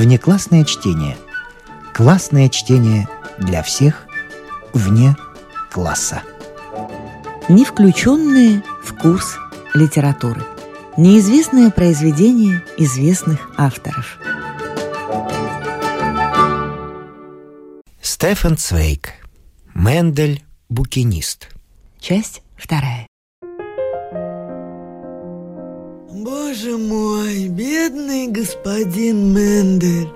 Внеклассное чтение. Классное чтение для всех вне класса. Не включенные в курс литературы. Неизвестное произведение известных авторов. Стефан Цвейк. Мендель «Букинист». Часть вторая. Боже мой, бедный господин Мендель.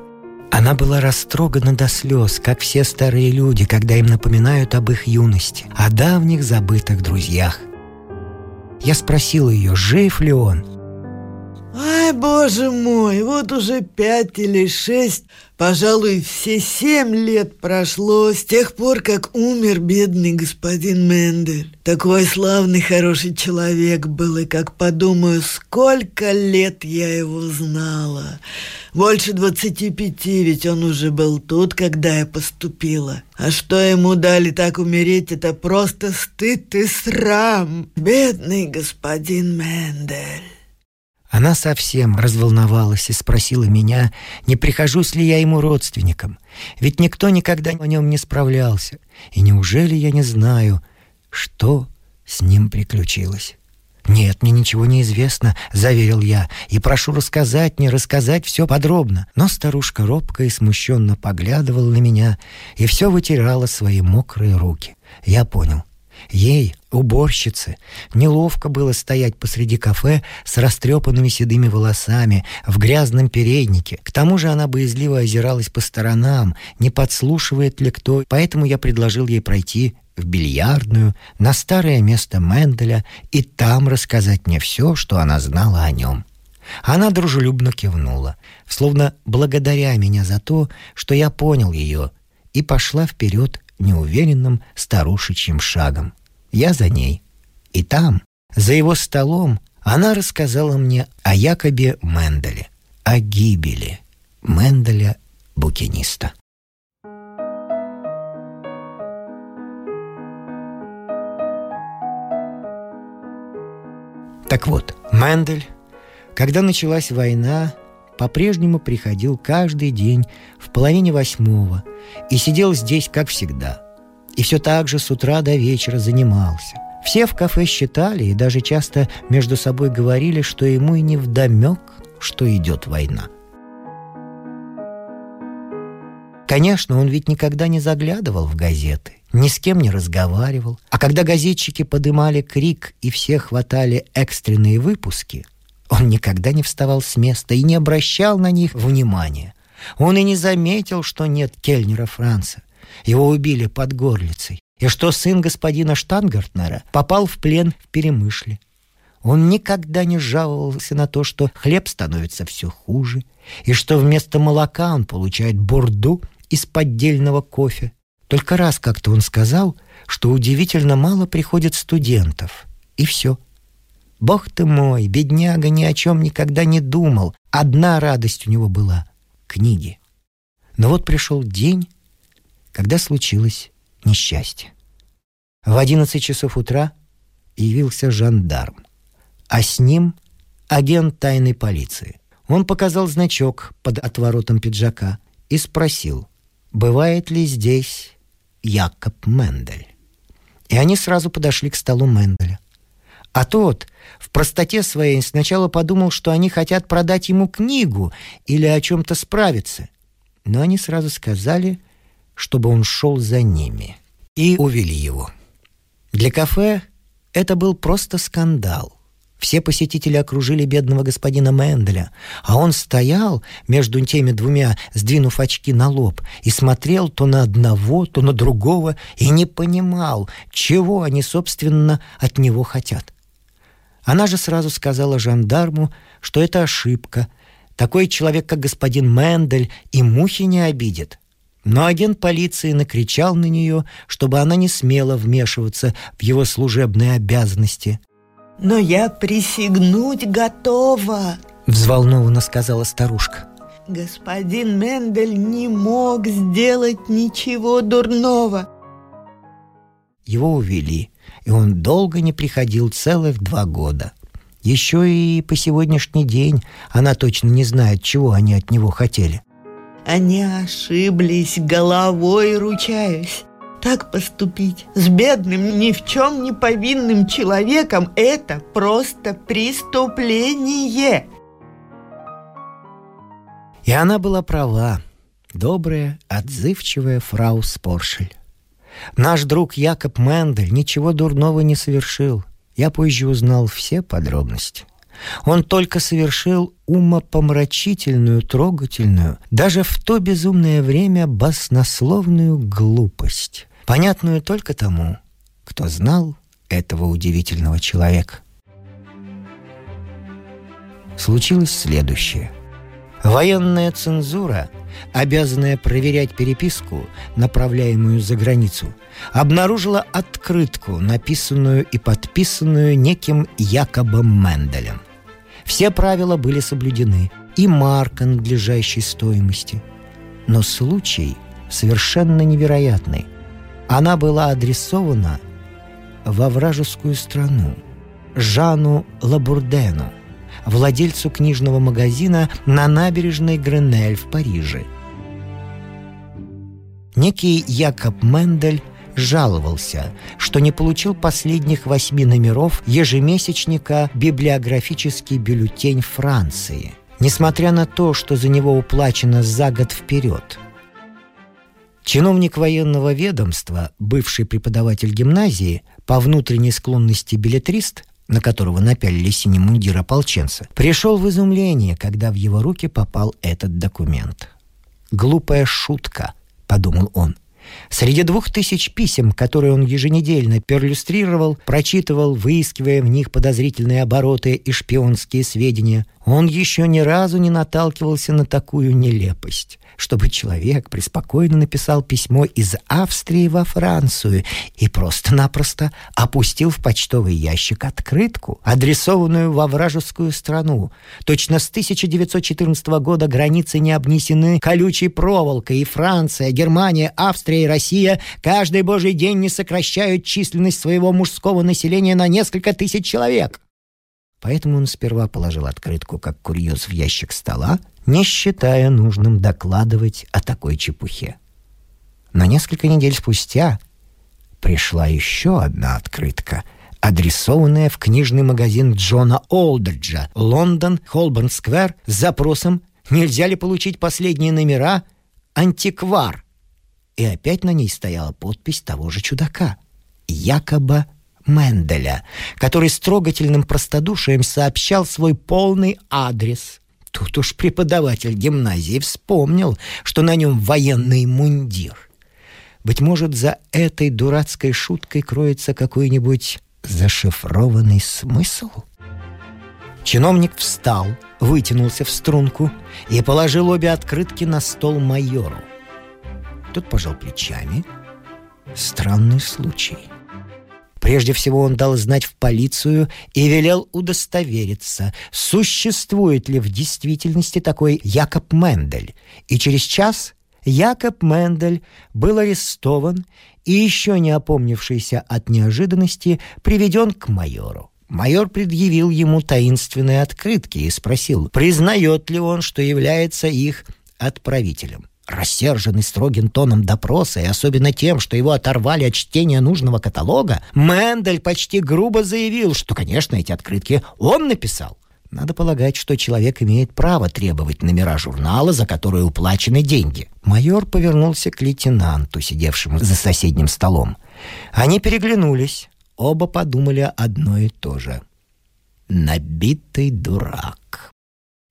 Она была растрогана до слез, как все старые люди, когда им напоминают об их юности, о давних забытых друзьях. Я спросил ее, жив ли он, Ай, боже мой, вот уже пять или шесть, пожалуй, все семь лет прошло с тех пор, как умер бедный господин Мендель. Такой славный, хороший человек был, и как подумаю, сколько лет я его знала. Больше двадцати пяти, ведь он уже был тут, когда я поступила. А что ему дали так умереть, это просто стыд и срам. Бедный господин Мендель. Она совсем разволновалась и спросила меня, не прихожусь ли я ему родственником. Ведь никто никогда о нем не справлялся. И неужели я не знаю, что с ним приключилось? «Нет, мне ничего не известно», — заверил я, «и прошу рассказать мне, рассказать все подробно». Но старушка робко и смущенно поглядывала на меня и все вытирала свои мокрые руки. Я понял — Ей, уборщице, неловко было стоять посреди кафе с растрепанными седыми волосами, в грязном переднике. К тому же она боязливо озиралась по сторонам, не подслушивает ли кто, поэтому я предложил ей пройти в бильярдную, на старое место Менделя и там рассказать мне все, что она знала о нем. Она дружелюбно кивнула, словно благодаря меня за то, что я понял ее, и пошла вперед неуверенным старушечьим шагом. Я за ней. И там, за его столом, она рассказала мне о Якобе Менделе, о гибели Менделя букиниста. Так вот, Мендель, когда началась война, по-прежнему приходил каждый день в половине восьмого и сидел здесь, как всегда. И все так же с утра до вечера занимался. Все в кафе считали и даже часто между собой говорили, что ему и не вдомек, что идет война. Конечно, он ведь никогда не заглядывал в газеты, ни с кем не разговаривал. А когда газетчики подымали крик и все хватали экстренные выпуски, он никогда не вставал с места и не обращал на них внимания. Он и не заметил, что нет Кельнера Франца. Его убили под горлицей. И что сын господина Штангартнера попал в плен в Перемышле. Он никогда не жаловался на то, что хлеб становится все хуже, и что вместо молока он получает бурду из поддельного кофе. Только раз как-то он сказал, что удивительно мало приходит студентов. И все. Бог ты мой, бедняга ни о чем никогда не думал. Одна радость у него была — книги. Но вот пришел день, когда случилось несчастье. В одиннадцать часов утра явился жандарм, а с ним агент тайной полиции. Он показал значок под отворотом пиджака и спросил, бывает ли здесь Якоб Мендель. И они сразу подошли к столу Менделя. А тот в простоте своей сначала подумал, что они хотят продать ему книгу или о чем-то справиться. Но они сразу сказали, чтобы он шел за ними. И увели его. Для кафе это был просто скандал. Все посетители окружили бедного господина Менделя, а он стоял между теми двумя, сдвинув очки на лоб, и смотрел то на одного, то на другого, и не понимал, чего они, собственно, от него хотят. Она же сразу сказала жандарму, что это ошибка. Такой человек, как господин Мендель, и мухи не обидит. Но агент полиции накричал на нее, чтобы она не смела вмешиваться в его служебные обязанности. «Но я присягнуть готова», — взволнованно сказала старушка. «Господин Мендель не мог сделать ничего дурного». Его увели и он долго не приходил целых два года. Еще и по сегодняшний день она точно не знает, чего они от него хотели. Они ошиблись, головой ручаюсь. Так поступить с бедным, ни в чем не повинным человеком – это просто преступление. И она была права, добрая, отзывчивая фрау Споршель. Наш друг Якоб Мендель ничего дурного не совершил. Я позже узнал все подробности. Он только совершил умопомрачительную, трогательную, даже в то безумное время баснословную глупость, понятную только тому, кто знал этого удивительного человека. Случилось следующее. Военная цензура – обязанная проверять переписку, направляемую за границу, обнаружила открытку, написанную и подписанную неким Якобом Менделем. Все правила были соблюдены, и марка надлежащей стоимости. Но случай совершенно невероятный. Она была адресована во вражескую страну, Жану Лабурдену – владельцу книжного магазина на набережной Гренель в Париже. Некий Якоб Мендель жаловался, что не получил последних восьми номеров ежемесячника «Библиографический бюллетень Франции», несмотря на то, что за него уплачено за год вперед. Чиновник военного ведомства, бывший преподаватель гимназии, по внутренней склонности билетрист, на которого напялили синий мундир ополченца, пришел в изумление, когда в его руки попал этот документ. «Глупая шутка», — подумал он. Среди двух тысяч писем, которые он еженедельно перлюстрировал, прочитывал, выискивая в них подозрительные обороты и шпионские сведения, он еще ни разу не наталкивался на такую нелепость чтобы человек преспокойно написал письмо из Австрии во Францию и просто-напросто опустил в почтовый ящик открытку, адресованную во вражескую страну. Точно с 1914 года границы не обнесены колючей проволокой, и Франция, Германия, Австрия и Россия каждый божий день не сокращают численность своего мужского населения на несколько тысяч человек. Поэтому он сперва положил открытку как курьез в ящик стола, не считая нужным докладывать о такой чепухе. Но несколько недель спустя пришла еще одна открытка, адресованная в книжный магазин Джона Олдриджа, Лондон, Холборн-сквер, с запросом «Нельзя ли получить последние номера? Антиквар». И опять на ней стояла подпись того же чудака, якобы Менделя, который с трогательным простодушием сообщал свой полный адрес. Тут уж преподаватель гимназии вспомнил, что на нем военный мундир. Быть может, за этой дурацкой шуткой кроется какой-нибудь зашифрованный смысл? Чиновник встал, вытянулся в струнку и положил обе открытки на стол майору. Тот пожал плечами. Странный случай. Прежде всего он дал знать в полицию и велел удостовериться, существует ли в действительности такой Якоб Мендель. И через час Якоб Мендель был арестован и, еще не опомнившийся от неожиданности, приведен к майору. Майор предъявил ему таинственные открытки и спросил, признает ли он, что является их отправителем. Рассерженный строгим тоном допроса и особенно тем, что его оторвали от чтения нужного каталога, Мендель почти грубо заявил, что, конечно, эти открытки он написал. Надо полагать, что человек имеет право требовать номера журнала, за которые уплачены деньги. Майор повернулся к лейтенанту, сидевшему за соседним столом. Они переглянулись. Оба подумали одно и то же. «Набитый дурак».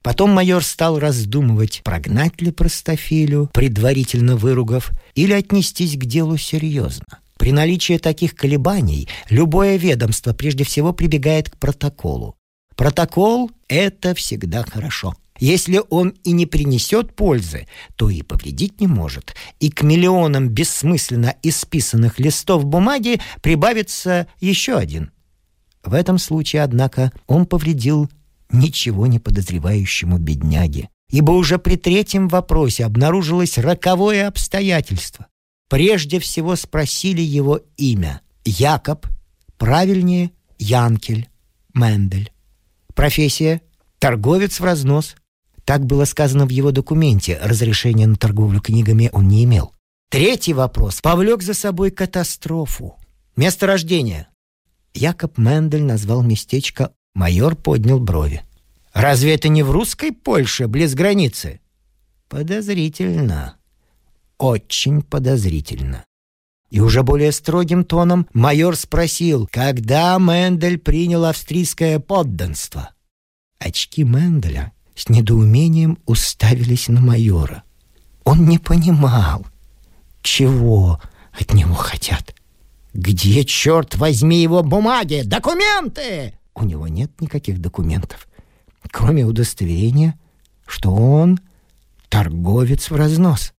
Потом майор стал раздумывать, прогнать ли простофилю, предварительно выругав, или отнестись к делу серьезно. При наличии таких колебаний любое ведомство прежде всего прибегает к протоколу. Протокол — это всегда хорошо. Если он и не принесет пользы, то и повредить не может, и к миллионам бессмысленно исписанных листов бумаги прибавится еще один. В этом случае, однако, он повредил ничего не подозревающему бедняге, ибо уже при третьем вопросе обнаружилось роковое обстоятельство. Прежде всего спросили его имя. Якоб, правильнее Янкель, Мендель. Профессия – торговец в разнос. Так было сказано в его документе. Разрешения на торговлю книгами он не имел. Третий вопрос повлек за собой катастрофу. Место рождения. Якоб Мендель назвал местечко. Майор поднял брови. «Разве это не в русской Польше, близ границы?» «Подозрительно. Очень подозрительно». И уже более строгим тоном майор спросил, когда Мендель принял австрийское подданство. Очки Менделя с недоумением уставились на майора. Он не понимал, чего от него хотят. «Где, черт возьми, его бумаги? Документы!» У него нет никаких документов, кроме удостоверения, что он торговец в разнос.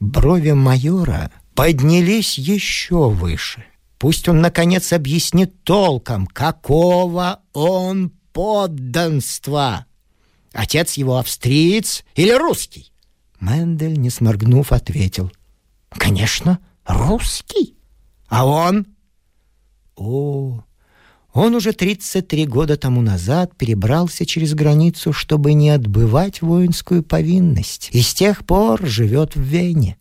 Брови майора поднялись еще выше. Пусть он, наконец, объяснит толком, какого он подданства. Отец его австриец или русский? Мендель, не сморгнув, ответил. Конечно, русский. А он? О, он уже 33 года тому назад перебрался через границу, чтобы не отбывать воинскую повинность, и с тех пор живет в Вене.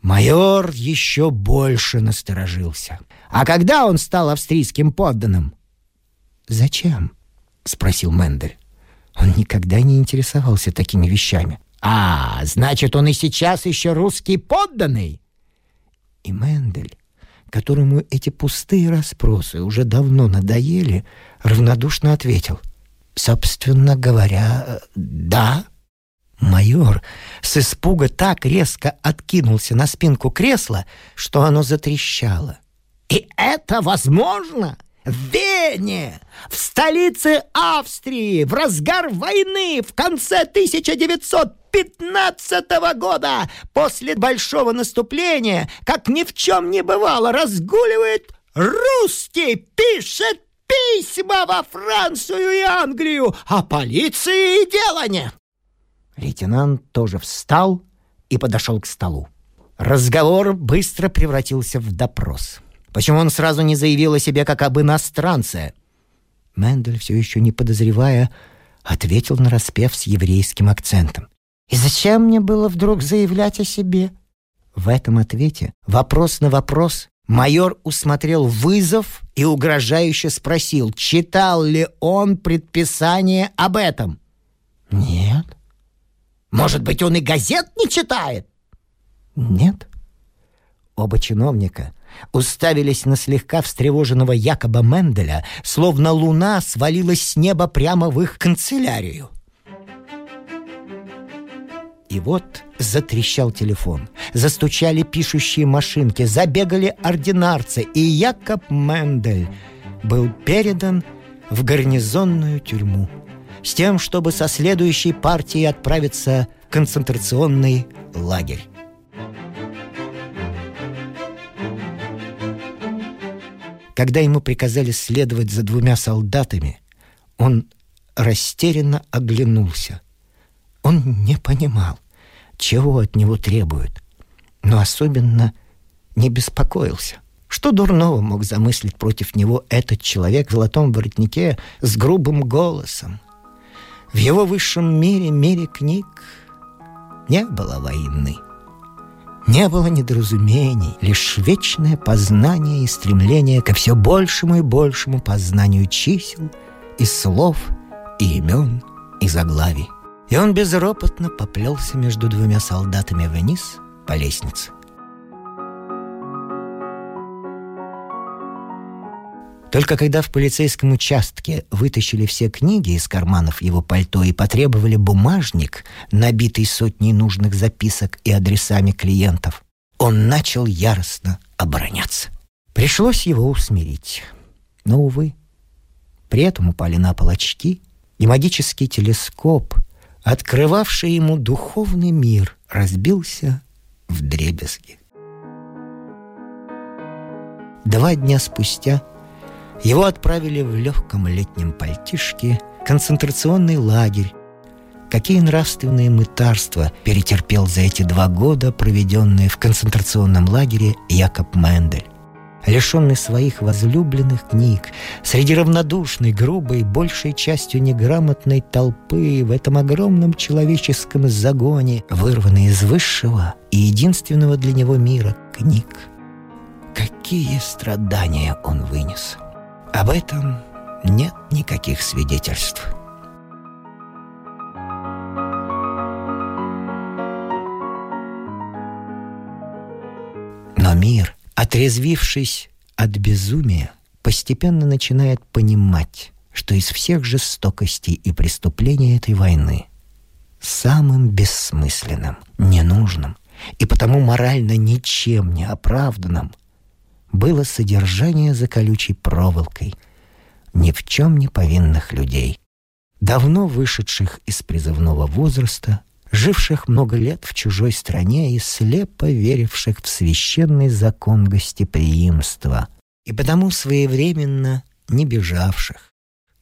Майор еще больше насторожился. А когда он стал австрийским подданным? «Зачем?» — спросил Мендель. Он никогда не интересовался такими вещами. «А, значит, он и сейчас еще русский подданный?» И Мендель, которому эти пустые расспросы уже давно надоели, равнодушно ответил. «Собственно говоря, да». Майор с испуга так резко откинулся на спинку кресла, что оно затрещало. «И это возможно?» В Вене, в столице Австрии, в разгар войны в конце 1915 года, после большого наступления, как ни в чем не бывало, разгуливает русский, пишет письма во Францию и Англию, а полиции и дела нет. Лейтенант тоже встал и подошел к столу. Разговор быстро превратился в допрос. Почему он сразу не заявил о себе как об иностранце? Мендель, все еще не подозревая, ответил на распев с еврейским акцентом. «И зачем мне было вдруг заявлять о себе?» В этом ответе, вопрос на вопрос, майор усмотрел вызов и угрожающе спросил, читал ли он предписание об этом. «Нет». «Может быть, он и газет не читает?» «Нет». Оба чиновника уставились на слегка встревоженного Якоба Менделя, словно луна свалилась с неба прямо в их канцелярию. И вот затрещал телефон, застучали пишущие машинки, забегали ординарцы, и Якоб Мендель был передан в гарнизонную тюрьму с тем, чтобы со следующей партией отправиться в концентрационный лагерь. Когда ему приказали следовать за двумя солдатами, он растерянно оглянулся. Он не понимал, чего от него требуют, но особенно не беспокоился. Что дурного мог замыслить против него этот человек в золотом воротнике с грубым голосом? В его высшем мире, мире книг, не было войны — не было недоразумений, лишь вечное познание и стремление ко все большему и большему познанию чисел и слов, и имен, и заглавий. И он безропотно поплелся между двумя солдатами вниз по лестнице. Только когда в полицейском участке вытащили все книги из карманов его пальто и потребовали бумажник, набитый сотней нужных записок и адресами клиентов, он начал яростно обороняться. Пришлось его усмирить. Но, увы, при этом упали на пол очки, и магический телескоп, открывавший ему духовный мир, разбился в дребезги. Два дня спустя его отправили в легком летнем пальтишке концентрационный лагерь. Какие нравственные мытарства перетерпел за эти два года, проведенные в концентрационном лагере Якоб Мендель. лишенный своих возлюбленных книг, среди равнодушной, грубой, большей частью неграмотной толпы в этом огромном человеческом загоне, вырванный из высшего и единственного для него мира книг. Какие страдания он вынес! Об этом нет никаких свидетельств. Но мир, отрезвившись от безумия, постепенно начинает понимать, что из всех жестокостей и преступлений этой войны самым бессмысленным, ненужным и потому морально ничем не оправданным было содержание за колючей проволокой ни в чем не повинных людей, давно вышедших из призывного возраста живших много лет в чужой стране и слепо веривших в священный закон гостеприимства, и потому своевременно не бежавших.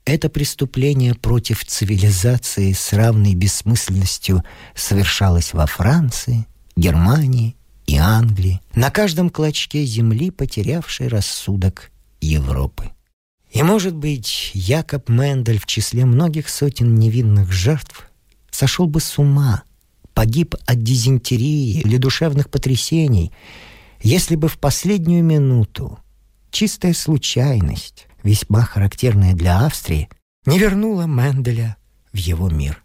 Это преступление против цивилизации с равной бессмысленностью совершалось во Франции, Германии и Англии, на каждом клочке земли, потерявшей рассудок Европы. И, может быть, Якоб Мендель в числе многих сотен невинных жертв сошел бы с ума, погиб от дизентерии или душевных потрясений, если бы в последнюю минуту чистая случайность, весьма характерная для Австрии, не вернула Менделя в его мир.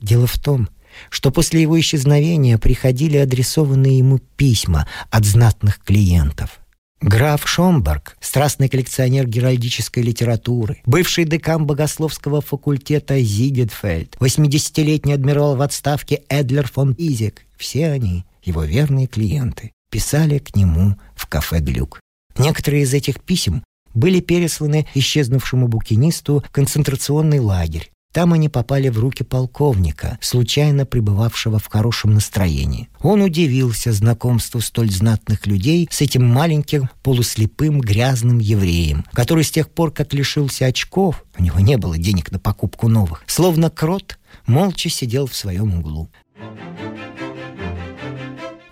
Дело в том, что после его исчезновения приходили адресованные ему письма от знатных клиентов. Граф Шомберг, страстный коллекционер геральдической литературы, бывший декан богословского факультета Зигетфельд, 80-летний адмирал в отставке Эдлер фон Изик, все они, его верные клиенты, писали к нему в кафе «Глюк». Некоторые из этих писем были пересланы исчезнувшему букинисту в концентрационный лагерь, там они попали в руки полковника, случайно пребывавшего в хорошем настроении. Он удивился знакомству столь знатных людей с этим маленьким, полуслепым, грязным евреем, который с тех пор, как лишился очков, у него не было денег на покупку новых, словно крот, молча сидел в своем углу.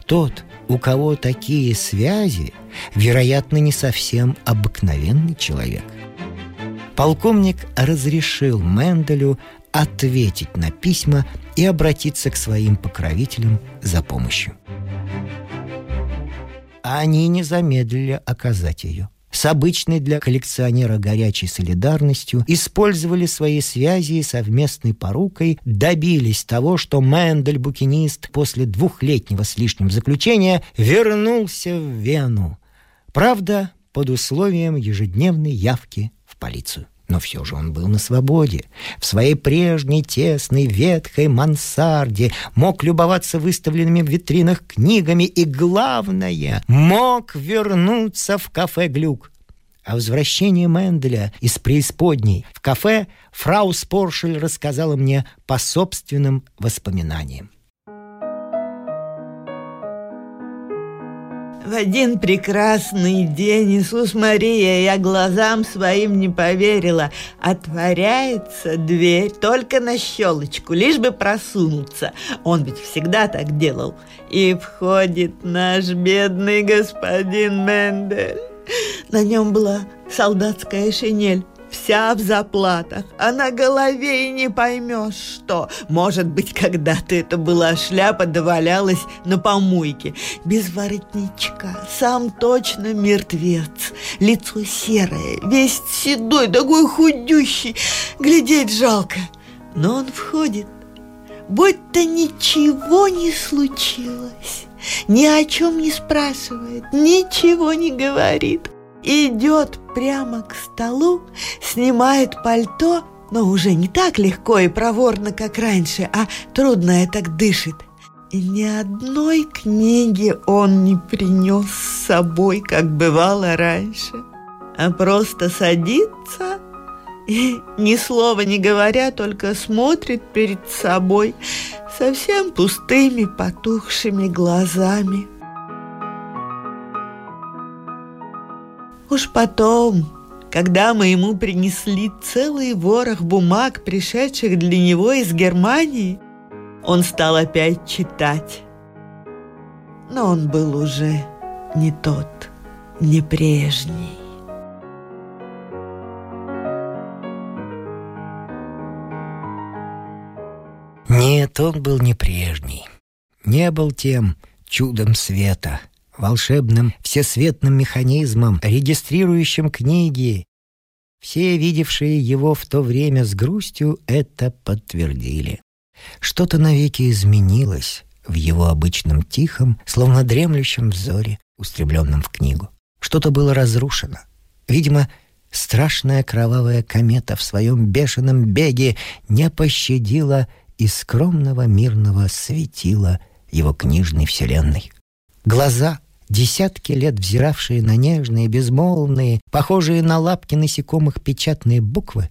Тот, у кого такие связи, вероятно, не совсем обыкновенный человек – полковник разрешил Менделю ответить на письма и обратиться к своим покровителям за помощью. Они не замедлили оказать ее. С обычной для коллекционера горячей солидарностью использовали свои связи и совместной порукой добились того, что Мендель, букинист, после двухлетнего с лишним заключения вернулся в Вену. Правда, под условием ежедневной явки полицию. Но все же он был на свободе. В своей прежней тесной ветхой мансарде мог любоваться выставленными в витринах книгами и, главное, мог вернуться в кафе «Глюк». О возвращении Менделя из преисподней в кафе фрау Споршель рассказала мне по собственным воспоминаниям. В один прекрасный день Иисус Мария, я глазам своим не поверила. Отворяется дверь только на щелочку, лишь бы просунуться. Он ведь всегда так делал. И входит наш бедный господин Мендель. На нем была солдатская шинель вся в заплатах, а на голове и не поймешь что. Может быть, когда-то это была шляпа, довалялась на помойке. Без воротничка, сам точно мертвец. Лицо серое, весь седой, такой худющий. Глядеть жалко. Но он входит, будто ничего не случилось. Ни о чем не спрашивает, ничего не говорит идет прямо к столу, снимает пальто, но уже не так легко и проворно, как раньше, а трудно так дышит. И ни одной книги он не принес с собой, как бывало раньше, а просто садится и, ни слова не говоря, только смотрит перед собой совсем пустыми потухшими глазами – Уж потом, когда мы ему принесли целый ворох бумаг, пришедших для него из Германии, он стал опять читать. Но он был уже не тот, не прежний. Нет, он был не прежний. Не был тем чудом света, волшебным всесветным механизмом, регистрирующим книги. Все, видевшие его в то время с грустью, это подтвердили. Что-то навеки изменилось в его обычном тихом, словно дремлющем взоре, устремленном в книгу. Что-то было разрушено. Видимо, страшная кровавая комета в своем бешеном беге не пощадила и скромного мирного светила его книжной вселенной. Глаза, десятки лет взиравшие на нежные, безмолвные, похожие на лапки насекомых печатные буквы,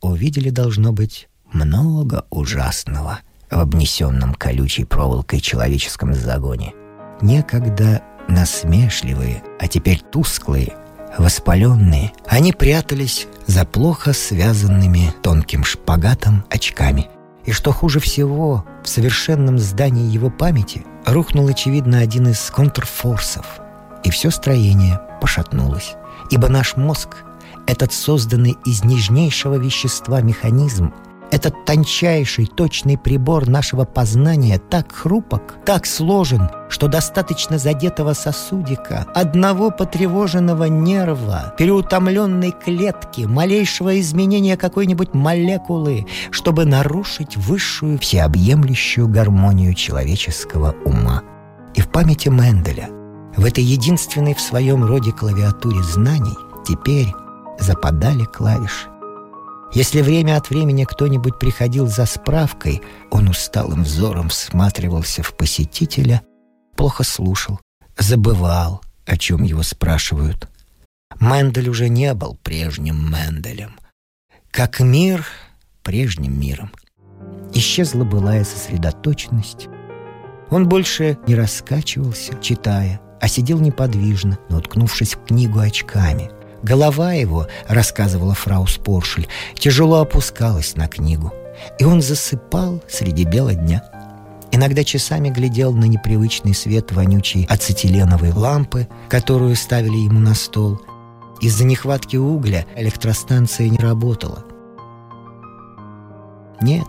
увидели, должно быть, много ужасного в обнесенном колючей проволокой человеческом загоне. Некогда насмешливые, а теперь тусклые, воспаленные, они прятались за плохо связанными тонким шпагатом очками. И что хуже всего, в совершенном здании его памяти рухнул, очевидно, один из контрфорсов, и все строение пошатнулось. Ибо наш мозг, этот созданный из нежнейшего вещества механизм, этот тончайший, точный прибор нашего познания так хрупок, так сложен, что достаточно задетого сосудика, одного потревоженного нерва, переутомленной клетки, малейшего изменения какой-нибудь молекулы, чтобы нарушить высшую всеобъемлющую гармонию человеческого ума. И в памяти Менделя, в этой единственной в своем роде клавиатуре знаний, теперь западали клавиши. Если время от времени кто-нибудь приходил за справкой, он усталым взором всматривался в посетителя, плохо слушал, забывал, о чем его спрашивают. Мендель уже не был прежним Менделем. Как мир прежним миром. Исчезла былая сосредоточенность. Он больше не раскачивался, читая, а сидел неподвижно, но уткнувшись в книгу очками — Голова его, рассказывала фрау Споршель, тяжело опускалась на книгу, и он засыпал среди бела дня. Иногда часами глядел на непривычный свет вонючей ацетиленовой лампы, которую ставили ему на стол. Из-за нехватки угля электростанция не работала. Нет,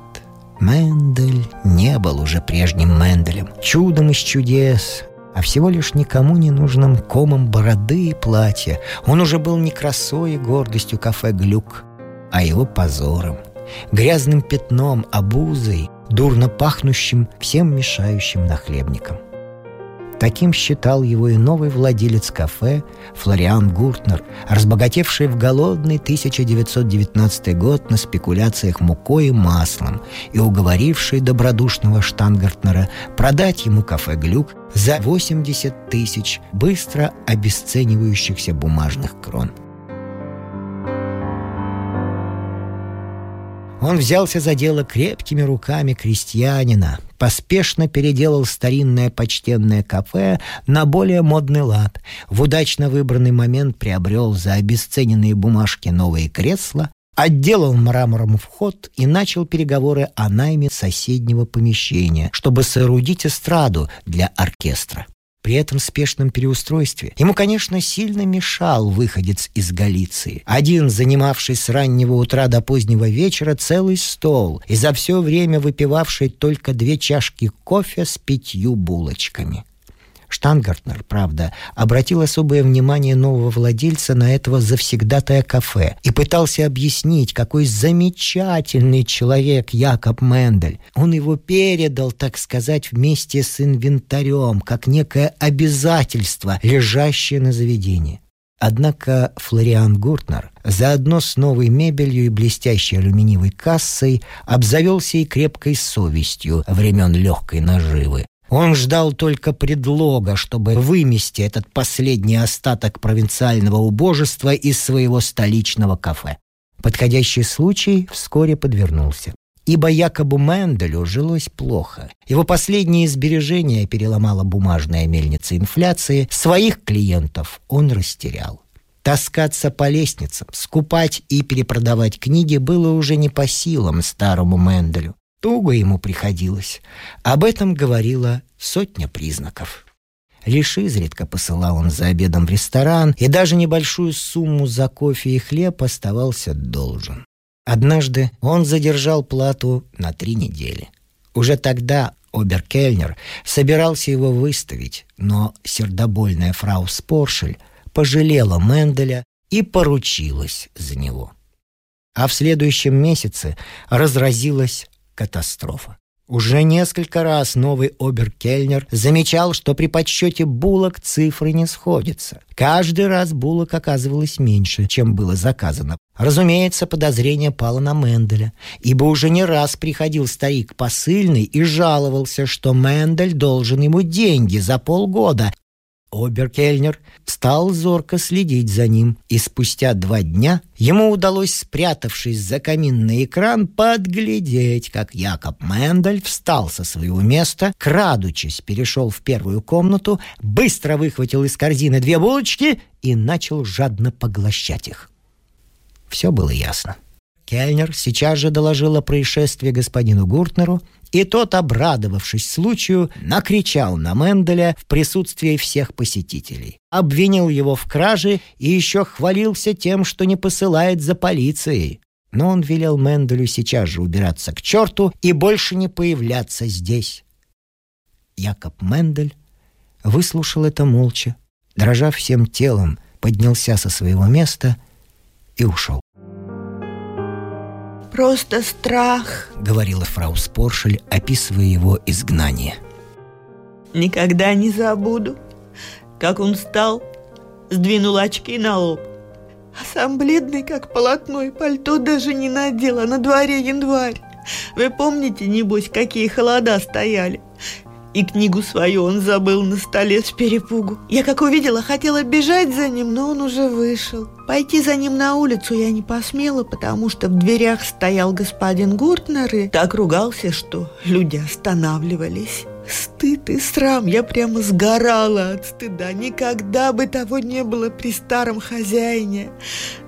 Мендель не был уже прежним Менделем, чудом из чудес, а всего лишь никому не нужным комом бороды и платья. Он уже был не красой и гордостью кафе «Глюк», а его позором, грязным пятном, обузой, дурно пахнущим, всем мешающим нахлебником. Таким считал его и новый владелец кафе Флориан Гуртнер, разбогатевший в голодный 1919 год на спекуляциях мукой и маслом и уговоривший добродушного Штангартнера продать ему кафе «Глюк» за 80 тысяч быстро обесценивающихся бумажных крон – Он взялся за дело крепкими руками крестьянина, поспешно переделал старинное почтенное кафе на более модный лад, в удачно выбранный момент приобрел за обесцененные бумажки новые кресла, отделал мрамором вход и начал переговоры о найме соседнего помещения, чтобы соорудить эстраду для оркестра. При этом спешном переустройстве ему, конечно, сильно мешал выходец из Галиции. Один, занимавший с раннего утра до позднего вечера целый стол и за все время выпивавший только две чашки кофе с пятью булочками. Штангартнер, правда, обратил особое внимание нового владельца на этого завсегдатая кафе и пытался объяснить, какой замечательный человек Якоб Мендель. Он его передал, так сказать, вместе с инвентарем, как некое обязательство, лежащее на заведении. Однако Флориан Гуртнер заодно с новой мебелью и блестящей алюминиевой кассой обзавелся и крепкой совестью времен легкой наживы. Он ждал только предлога, чтобы вымести этот последний остаток провинциального убожества из своего столичного кафе. Подходящий случай вскоре подвернулся. Ибо якобы Менделю жилось плохо. Его последние сбережения переломала бумажная мельница инфляции. Своих клиентов он растерял. Таскаться по лестницам, скупать и перепродавать книги было уже не по силам старому Менделю. Туго ему приходилось. Об этом говорила сотня признаков. Лишь изредка посылал он за обедом в ресторан, и даже небольшую сумму за кофе и хлеб оставался должен. Однажды он задержал плату на три недели. Уже тогда Оберкельнер собирался его выставить, но сердобольная фрау Споршель пожалела Менделя и поручилась за него. А в следующем месяце разразилась катастрофа. Уже несколько раз новый оберкельнер замечал, что при подсчете булок цифры не сходятся. Каждый раз булок оказывалось меньше, чем было заказано. Разумеется, подозрение пало на Менделя, ибо уже не раз приходил старик посыльный и жаловался, что Мендель должен ему деньги за полгода, Оберкельнер стал зорко следить за ним, и спустя два дня ему удалось, спрятавшись за каминный экран, подглядеть, как Якоб Мендель встал со своего места, крадучись, перешел в первую комнату, быстро выхватил из корзины две булочки и начал жадно поглощать их. Все было ясно. Кельнер сейчас же доложил о происшествии господину Гуртнеру, и тот, обрадовавшись случаю, накричал на Менделя в присутствии всех посетителей. Обвинил его в краже и еще хвалился тем, что не посылает за полицией. Но он велел Менделю сейчас же убираться к черту и больше не появляться здесь. Якоб Мендель выслушал это молча, дрожа всем телом, поднялся со своего места и ушел. Просто страх, говорила фрау Споршель, описывая его изгнание. Никогда не забуду, как он встал, сдвинул очки на лоб, а сам бледный, как полотно, и пальто даже не надел, а на дворе январь. Вы помните, небось, какие холода стояли? И книгу свою он забыл на столе с перепугу. Я, как увидела, хотела бежать за ним, но он уже вышел. Пойти за ним на улицу я не посмела, потому что в дверях стоял господин Гуртнер и так ругался, что люди останавливались. Стыд и срам, я прямо сгорала от стыда. Никогда бы того не было при старом хозяине.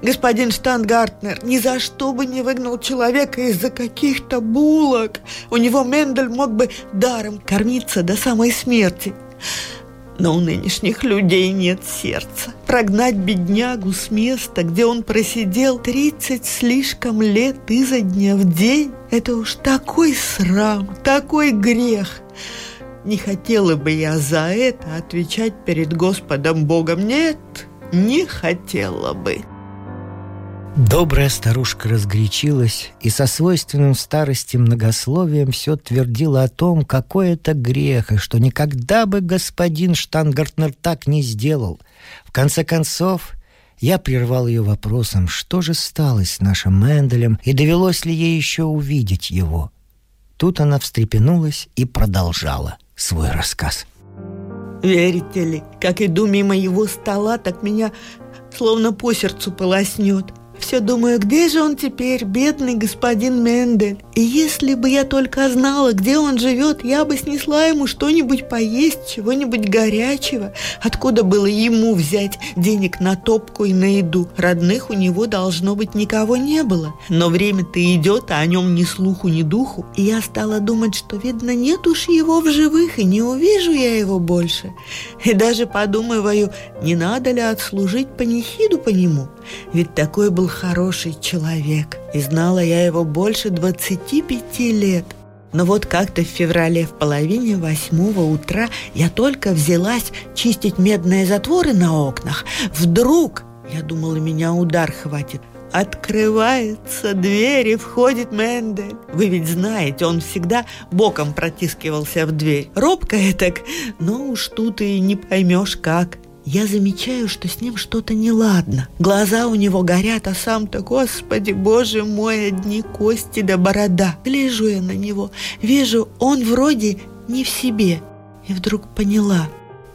Господин Штангартнер ни за что бы не выгнал человека из-за каких-то булок. У него Мендель мог бы даром кормиться до самой смерти. Но у нынешних людей нет сердца. Прогнать беднягу с места, где он просидел тридцать слишком лет изо дня в день, это уж такой срам, такой грех. Не хотела бы я за это отвечать перед Господом Богом. Нет, не хотела бы. Добрая старушка разгорячилась и со свойственным старости многословием все твердила о том, какой это грех, и что никогда бы господин Штангартнер так не сделал. В конце концов, я прервал ее вопросом, что же стало с нашим Менделем и довелось ли ей еще увидеть его. Тут она встрепенулась и продолжала свой рассказ. Верите ли, как иду мимо его стола, так меня словно по сердцу полоснет – все думаю, где же он теперь, бедный господин Мендель? И если бы я только знала, где он живет, я бы снесла ему что-нибудь поесть, чего-нибудь горячего. Откуда было ему взять денег на топку и на еду? Родных у него, должно быть, никого не было. Но время-то идет, а о нем ни слуху, ни духу. И я стала думать, что, видно, нет уж его в живых, и не увижу я его больше. И даже подумываю, не надо ли отслужить панихиду по нему? Ведь такой был хороший человек, и знала я его больше 25 лет. Но вот как-то в феврале в половине восьмого утра я только взялась чистить медные затворы на окнах. Вдруг, я думала, меня удар хватит, Открывается дверь и входит Мендель. Вы ведь знаете, он всегда боком протискивался в дверь. Робко так, но уж тут и не поймешь как. Я замечаю, что с ним что-то неладно. Глаза у него горят, а сам-то, господи, боже мой, одни кости да борода. Гляжу я на него, вижу, он вроде не в себе. И вдруг поняла,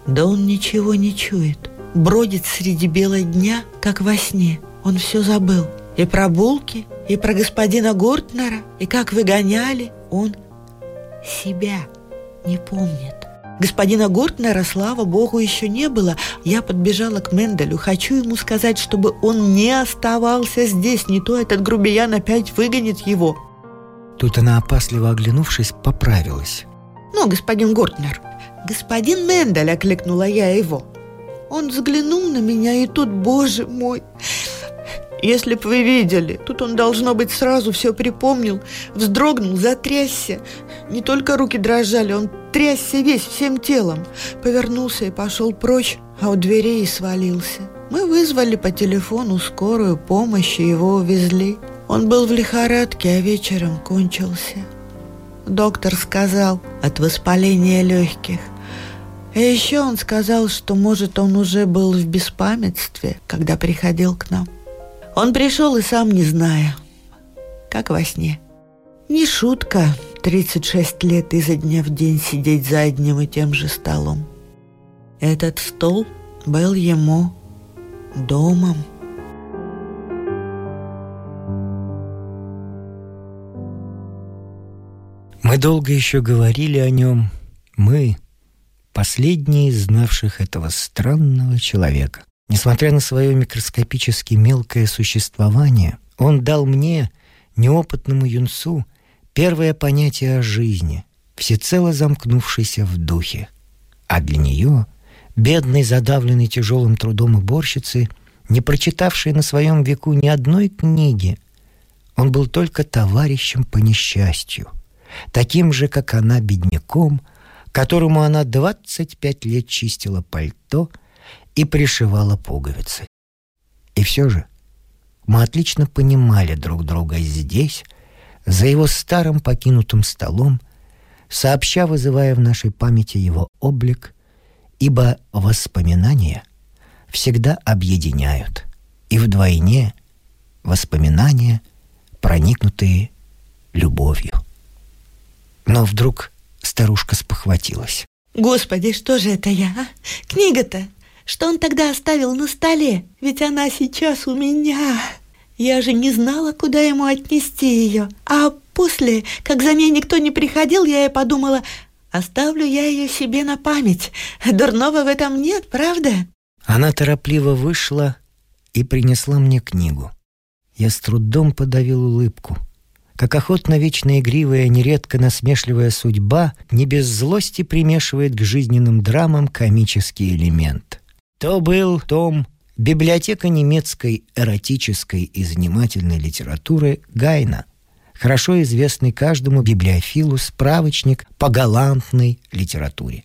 да он ничего не чует. Бродит среди бела дня, как во сне. Он все забыл. И про булки, и про господина Гуртнера, и как выгоняли. Он себя не помнит. Господина Гортнера, слава богу, еще не было. Я подбежала к Менделю. Хочу ему сказать, чтобы он не оставался здесь. Не то этот грубиян опять выгонит его. Тут она, опасливо оглянувшись, поправилась. «Ну, господин Гортнер, «Господин Мендель!» — окликнула я его. Он взглянул на меня, и тут, боже мой, если б вы видели, тут он, должно быть, сразу все припомнил, вздрогнул, затрясся. Не только руки дрожали, он трясся весь, всем телом. Повернулся и пошел прочь, а у дверей и свалился. Мы вызвали по телефону скорую помощь и его увезли. Он был в лихорадке, а вечером кончился. Доктор сказал от воспаления легких. И еще он сказал, что, может, он уже был в беспамятстве, когда приходил к нам. Он пришел и сам не зная, как во сне. Не шутка 36 лет изо дня в день сидеть за одним и тем же столом. Этот стол был ему домом. Мы долго еще говорили о нем, мы, последние из знавших этого странного человека. Несмотря на свое микроскопически мелкое существование, он дал мне, неопытному юнцу, первое понятие о жизни, всецело замкнувшейся в духе. А для нее, бедной, задавленной тяжелым трудом уборщицы, не прочитавшей на своем веку ни одной книги, он был только товарищем по несчастью, таким же, как она, бедняком, которому она 25 лет чистила пальто — и пришивала пуговицы. И все же мы отлично понимали друг друга здесь, за его старым покинутым столом, сообща вызывая в нашей памяти его облик, ибо воспоминания всегда объединяют, и вдвойне воспоминания, проникнутые любовью. Но вдруг старушка спохватилась. «Господи, что же это я, а? Книга-то что он тогда оставил на столе? Ведь она сейчас у меня. Я же не знала, куда ему отнести ее. А после, как за ней никто не приходил, я и подумала, оставлю я ее себе на память. Дурного в этом нет, правда? Она торопливо вышла и принесла мне книгу. Я с трудом подавил улыбку. Как охотно вечно игривая, нередко насмешливая судьба не без злости примешивает к жизненным драмам комический элемент. То был том «Библиотека немецкой эротической и занимательной литературы Гайна», хорошо известный каждому библиофилу справочник по галантной литературе.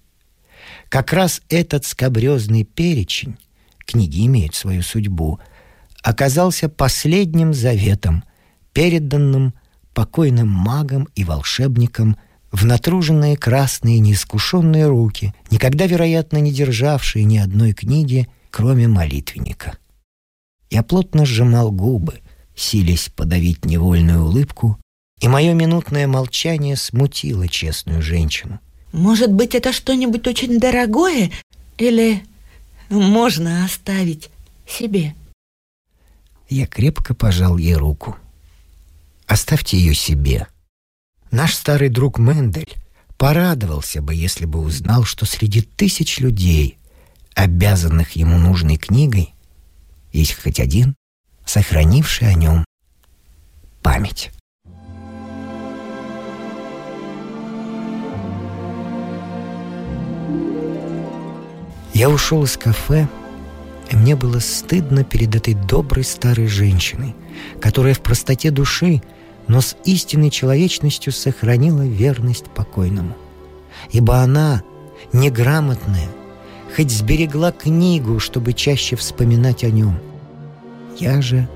Как раз этот скобрезный перечень, книги имеют свою судьбу, оказался последним заветом, переданным покойным магам и волшебникам в натруженные красные неискушенные руки, никогда, вероятно, не державшие ни одной книги, кроме молитвенника. Я плотно сжимал губы, силясь подавить невольную улыбку, и мое минутное молчание смутило честную женщину. «Может быть, это что-нибудь очень дорогое? Или можно оставить себе?» Я крепко пожал ей руку. «Оставьте ее себе», Наш старый друг Мендель порадовался бы, если бы узнал, что среди тысяч людей, обязанных ему нужной книгой, есть хоть один, сохранивший о нем память. Я ушел из кафе, и мне было стыдно перед этой доброй старой женщиной, которая в простоте души – но с истинной человечностью сохранила верность покойному. Ибо она, неграмотная, хоть сберегла книгу, чтобы чаще вспоминать о нем. Я же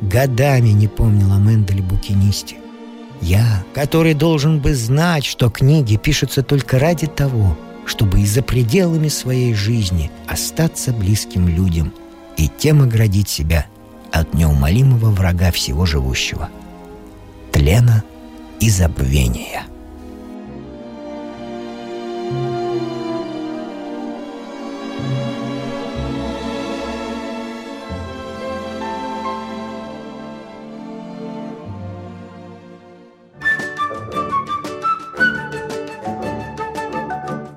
годами не помнил о Менделе Букинисте. Я, который должен бы знать, что книги пишутся только ради того, чтобы и за пределами своей жизни остаться близким людям и тем оградить себя от неумолимого врага всего живущего – тлена и забвения.